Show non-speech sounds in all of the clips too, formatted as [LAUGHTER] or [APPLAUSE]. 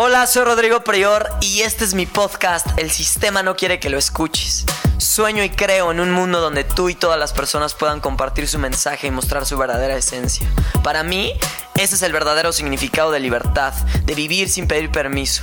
Hola, soy Rodrigo Prior y este es mi podcast El sistema no quiere que lo escuches. Sueño y creo en un mundo donde tú y todas las personas puedan compartir su mensaje y mostrar su verdadera esencia. Para mí, ese es el verdadero significado de libertad, de vivir sin pedir permiso.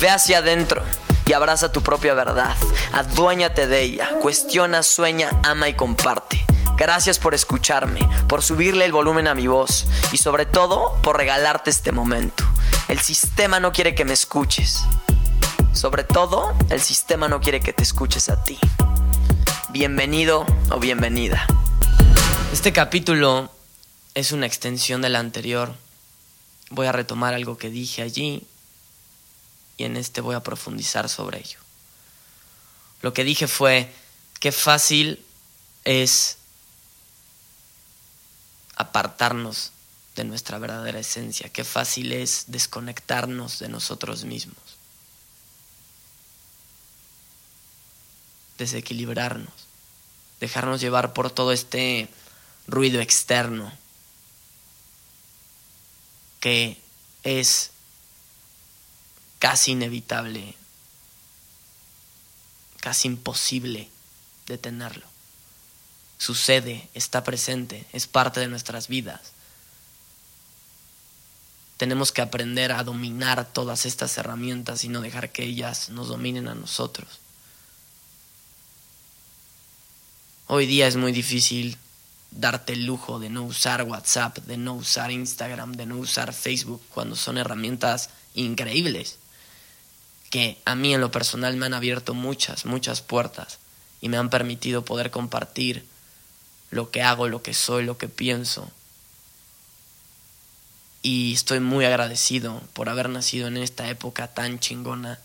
Ve hacia adentro y abraza tu propia verdad. Aduéñate de ella. Cuestiona, sueña, ama y comparte. Gracias por escucharme, por subirle el volumen a mi voz y sobre todo por regalarte este momento. El sistema no quiere que me escuches. Sobre todo, el sistema no quiere que te escuches a ti. Bienvenido o bienvenida. Este capítulo es una extensión del anterior. Voy a retomar algo que dije allí y en este voy a profundizar sobre ello. Lo que dije fue, qué fácil es apartarnos de nuestra verdadera esencia, qué fácil es desconectarnos de nosotros mismos, desequilibrarnos, dejarnos llevar por todo este ruido externo que es casi inevitable, casi imposible detenerlo. Sucede, está presente, es parte de nuestras vidas. Tenemos que aprender a dominar todas estas herramientas y no dejar que ellas nos dominen a nosotros. Hoy día es muy difícil darte el lujo de no usar WhatsApp, de no usar Instagram, de no usar Facebook, cuando son herramientas increíbles que a mí en lo personal me han abierto muchas, muchas puertas y me han permitido poder compartir lo que hago, lo que soy, lo que pienso. Y estoy muy agradecido por haber nacido en esta época tan chingona.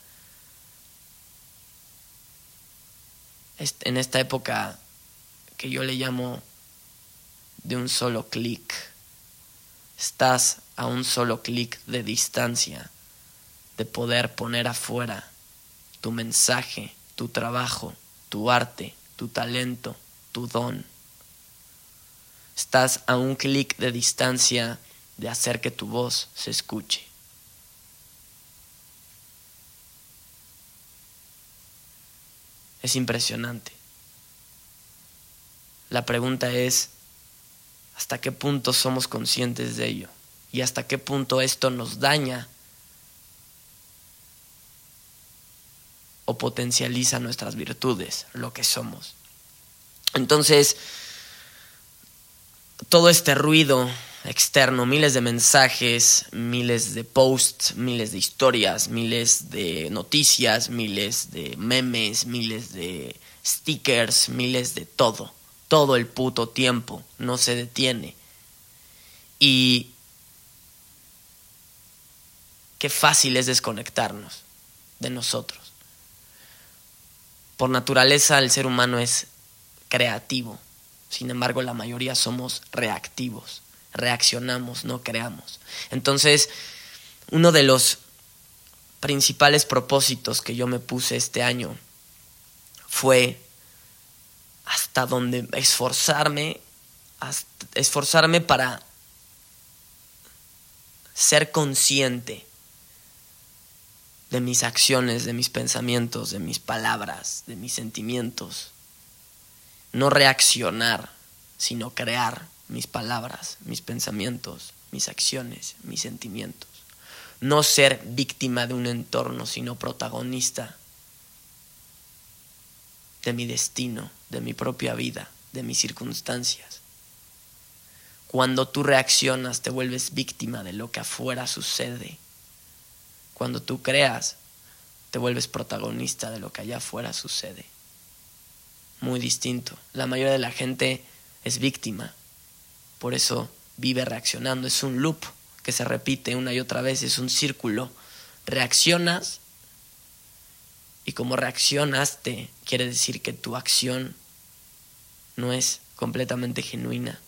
En esta época que yo le llamo de un solo clic. Estás a un solo clic de distancia de poder poner afuera tu mensaje, tu trabajo, tu arte, tu talento, tu don. Estás a un clic de distancia de hacer que tu voz se escuche. Es impresionante. La pregunta es, ¿hasta qué punto somos conscientes de ello? ¿Y hasta qué punto esto nos daña o potencializa nuestras virtudes, lo que somos. Entonces, todo este ruido externo, miles de mensajes, miles de posts, miles de historias, miles de noticias, miles de memes, miles de stickers, miles de todo. Todo el puto tiempo no se detiene. Y qué fácil es desconectarnos de nosotros. Por naturaleza el ser humano es creativo, sin embargo la mayoría somos reactivos, reaccionamos, no creamos. Entonces, uno de los principales propósitos que yo me puse este año fue hasta donde esforzarme, esforzarme para ser consciente de mis acciones, de mis pensamientos, de mis palabras, de mis sentimientos. No reaccionar, sino crear mis palabras, mis pensamientos, mis acciones, mis sentimientos. No ser víctima de un entorno, sino protagonista de mi destino, de mi propia vida, de mis circunstancias. Cuando tú reaccionas te vuelves víctima de lo que afuera sucede cuando tú creas, te vuelves protagonista de lo que allá afuera sucede. Muy distinto. La mayoría de la gente es víctima. Por eso vive reaccionando. Es un loop que se repite una y otra vez. Es un círculo reaccionas y como reaccionaste quiere decir que tu acción no es completamente genuina.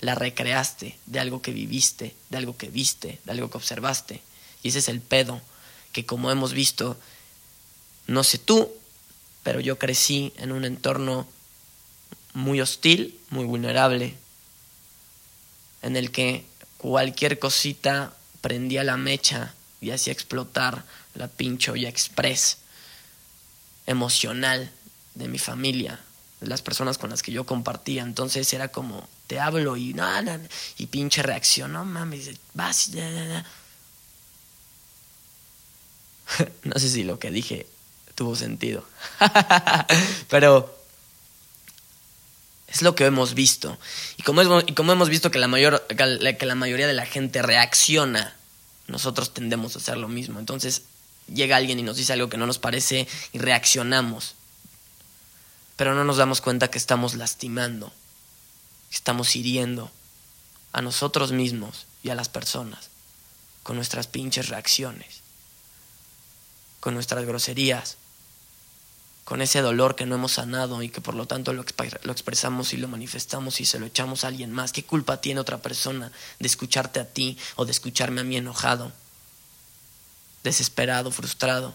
La recreaste de algo que viviste, de algo que viste, de algo que observaste. Y ese es el pedo, que como hemos visto, no sé tú, pero yo crecí en un entorno muy hostil, muy vulnerable, en el que cualquier cosita prendía la mecha y hacía explotar la pinche olla express emocional de mi familia, de las personas con las que yo compartía. Entonces era como, te hablo y nada, y pinche reacción, mames, vas, [LAUGHS] no sé si lo que dije tuvo sentido, [LAUGHS] pero es lo que hemos visto. Y como, es, y como hemos visto que la, mayor, que la mayoría de la gente reacciona, nosotros tendemos a hacer lo mismo. Entonces llega alguien y nos dice algo que no nos parece y reaccionamos. Pero no nos damos cuenta que estamos lastimando, estamos hiriendo a nosotros mismos y a las personas con nuestras pinches reacciones, con nuestras groserías, con ese dolor que no hemos sanado y que por lo tanto lo, expresamos y lo manifestamos y se lo echamos a alguien más. ¿Qué culpa tiene otra persona de escucharte a ti o de escucharme a mí enojado, desesperado, frustrado?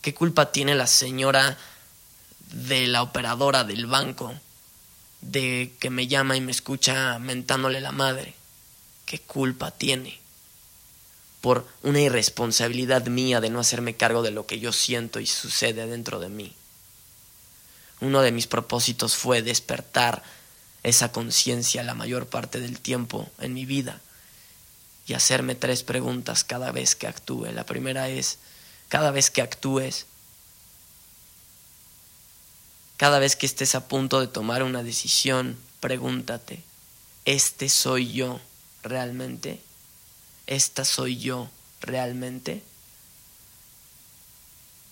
¿Qué culpa tiene la señora de la operadora del banco de que me llama y me escucha mentándole la madre? ¿Qué culpa tiene? Por una irresponsabilidad mía de no hacerme cargo de lo que yo siento y sucede dentro de mí. Uno de mis propósitos fue despertar esa conciencia la mayor parte del tiempo en mi vida y hacerme tres preguntas cada vez que actúe. La primera es, cada vez que actúes, cada vez que estés a punto de tomar una decisión, pregúntate, ¿este soy yo realmente? ¿Esta soy yo realmente?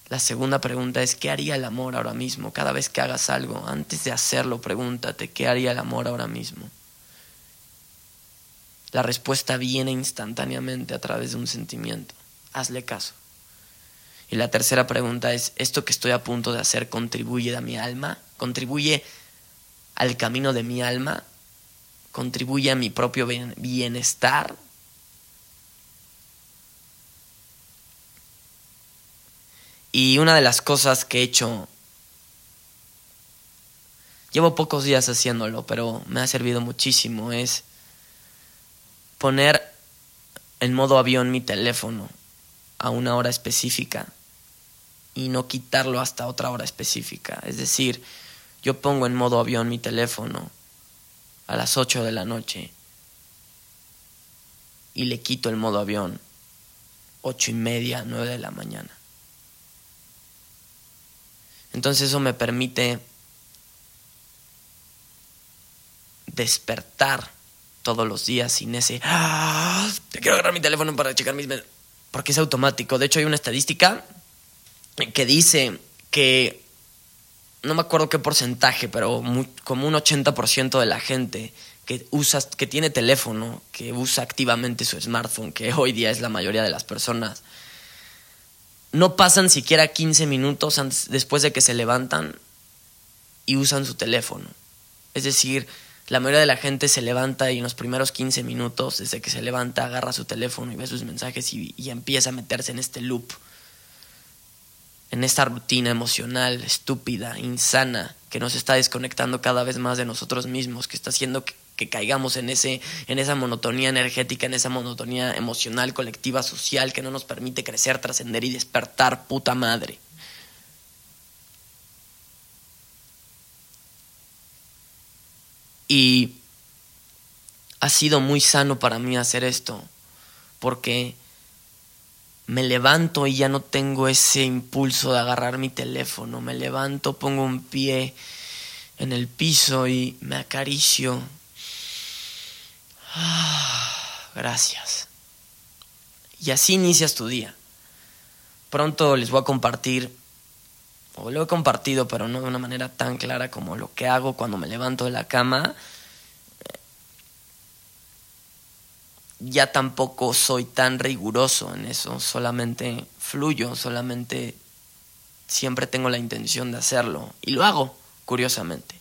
La segunda pregunta es, ¿qué haría el amor ahora mismo? Cada vez que hagas algo, antes de hacerlo, pregúntate, ¿qué haría el amor ahora mismo? La respuesta viene instantáneamente a través de un sentimiento. Hazle caso. Y la tercera pregunta es, ¿esto que estoy a punto de hacer contribuye a mi alma? ¿Contribuye al camino de mi alma? ¿Contribuye a mi propio bienestar? Y una de las cosas que he hecho, llevo pocos días haciéndolo, pero me ha servido muchísimo, es poner en modo avión mi teléfono a una hora específica y no quitarlo hasta otra hora específica. Es decir, yo pongo en modo avión mi teléfono a las 8 de la noche y le quito el modo avión ocho y media, nueve de la mañana. Entonces eso me permite despertar todos los días sin ese ¡Ah! te quiero agarrar mi teléfono para checar mis porque es automático. De hecho hay una estadística que dice que no me acuerdo qué porcentaje, pero como un 80% de la gente que usa que tiene teléfono, que usa activamente su smartphone, que hoy día es la mayoría de las personas, no pasan siquiera 15 minutos después de que se levantan y usan su teléfono. Es decir, la mayoría de la gente se levanta y en los primeros 15 minutos, desde que se levanta, agarra su teléfono y ve sus mensajes y, y empieza a meterse en este loop, en esta rutina emocional estúpida, insana, que nos está desconectando cada vez más de nosotros mismos, que está haciendo que que caigamos en, ese, en esa monotonía energética, en esa monotonía emocional, colectiva, social, que no nos permite crecer, trascender y despertar, puta madre. Y ha sido muy sano para mí hacer esto, porque me levanto y ya no tengo ese impulso de agarrar mi teléfono, me levanto, pongo un pie en el piso y me acaricio Gracias. Y así inicias tu día. Pronto les voy a compartir, o lo he compartido, pero no de una manera tan clara como lo que hago cuando me levanto de la cama. ya tampoco soy tan riguroso en eso, solamente fluyo, solamente siempre tengo la intención de hacerlo y lo hago, curiosamente.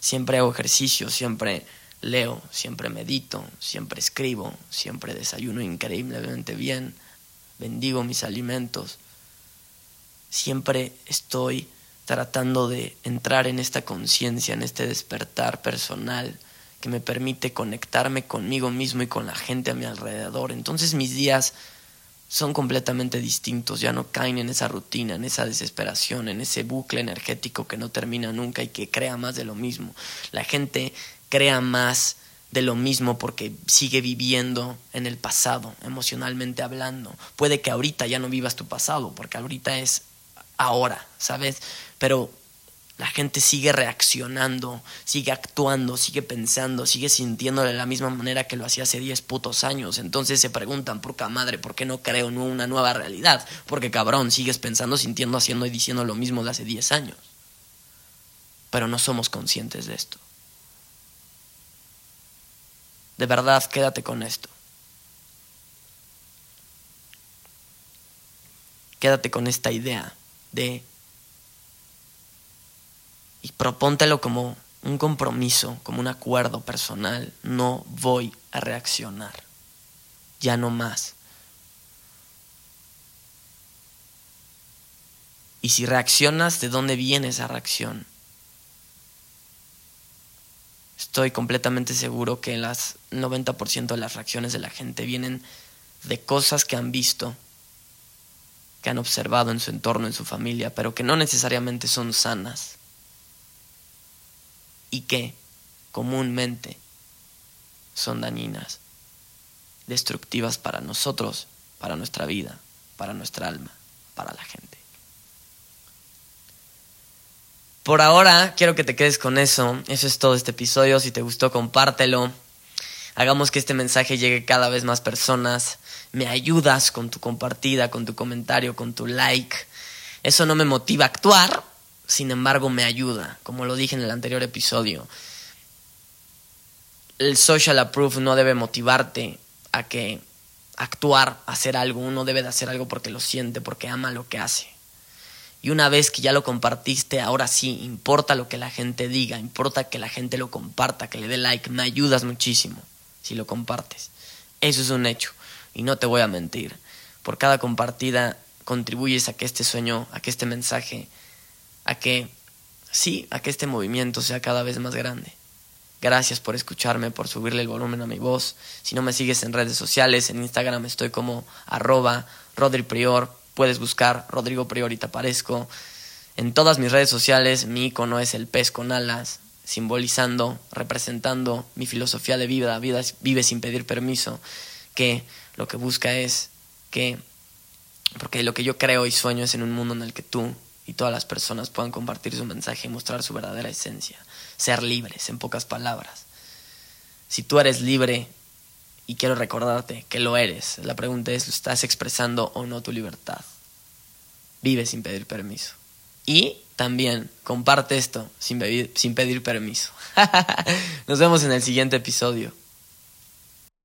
Siempre hago ejercicio, siempre leo, siempre medito, siempre escribo, siempre desayuno increíblemente bien, bendigo mis alimentos. Siempre estoy tratando de entrar en esta conciencia, en este despertar personal que me permite conectarme conmigo mismo y con la gente a mi alrededor. Entonces mis días son completamente distintos, ya no caen en esa rutina, en esa desesperación, en ese bucle energético que no termina nunca y que crea más de lo mismo. La gente crea más de lo mismo porque sigue viviendo en el pasado, emocionalmente hablando. Puede que ahorita ya no vivas tu pasado, porque ahorita es ahora, ¿sabes? Pero la gente sigue reaccionando, sigue actuando, sigue pensando, sigue sintiendo de la misma manera que lo hacía hace 10 putos años. Entonces se preguntan, por qué madre, ¿por qué no creo en una nueva realidad? Porque cabrón, sigues pensando, sintiendo, haciendo y diciendo lo mismo de hace 10 años. Pero no somos conscientes de esto. De verdad, quédate con esto. Quédate con esta idea de y propóntelo como un compromiso, como un acuerdo personal. No voy a reaccionar. Ya no más. Y si reaccionas, ¿de dónde viene esa reacción? Estoy completamente seguro que las 90% de las reacciones de la gente vienen de cosas que han visto, que han observado en su entorno, en su familia, pero que no necesariamente son sanas y que comúnmente son dañinas, destructivas para nosotros, para nuestra vida, para nuestra alma, para la gente. Por ahora, quiero que te quedes con eso. Eso es todo este episodio. Si te gustó, compártelo. Hagamos que este mensaje llegue cada vez más personas. Me ayudas con tu compartida, con tu comentario, con tu like. Eso no me motiva a actuar, sin embargo me ayuda, como lo dije en el anterior episodio. El social approve no debe motivarte a que actuar, hacer algo, uno debe de hacer algo porque lo siente, porque ama lo que hace. Y una vez que ya lo compartiste, ahora sí, importa lo que la gente diga, importa que la gente lo comparta, que le dé like, me ayudas muchísimo si lo compartes. Eso es un hecho. Y no te voy a mentir. Por cada compartida contribuyes a que este sueño, a que este mensaje a que, sí, a que este movimiento sea cada vez más grande. Gracias por escucharme, por subirle el volumen a mi voz. Si no me sigues en redes sociales, en Instagram estoy como arroba Rodri Prior. Puedes buscar Rodrigo Prior y te aparezco. En todas mis redes sociales mi icono es el pez con alas, simbolizando, representando mi filosofía de vida, vida vive sin pedir permiso, que lo que busca es que, porque lo que yo creo y sueño es en un mundo en el que tú y todas las personas puedan compartir su mensaje y mostrar su verdadera esencia. Ser libres, en pocas palabras. Si tú eres libre, y quiero recordarte que lo eres, la pregunta es, ¿estás expresando o no tu libertad? Vive sin pedir permiso. Y también comparte esto sin, sin pedir permiso. [LAUGHS] Nos vemos en el siguiente episodio.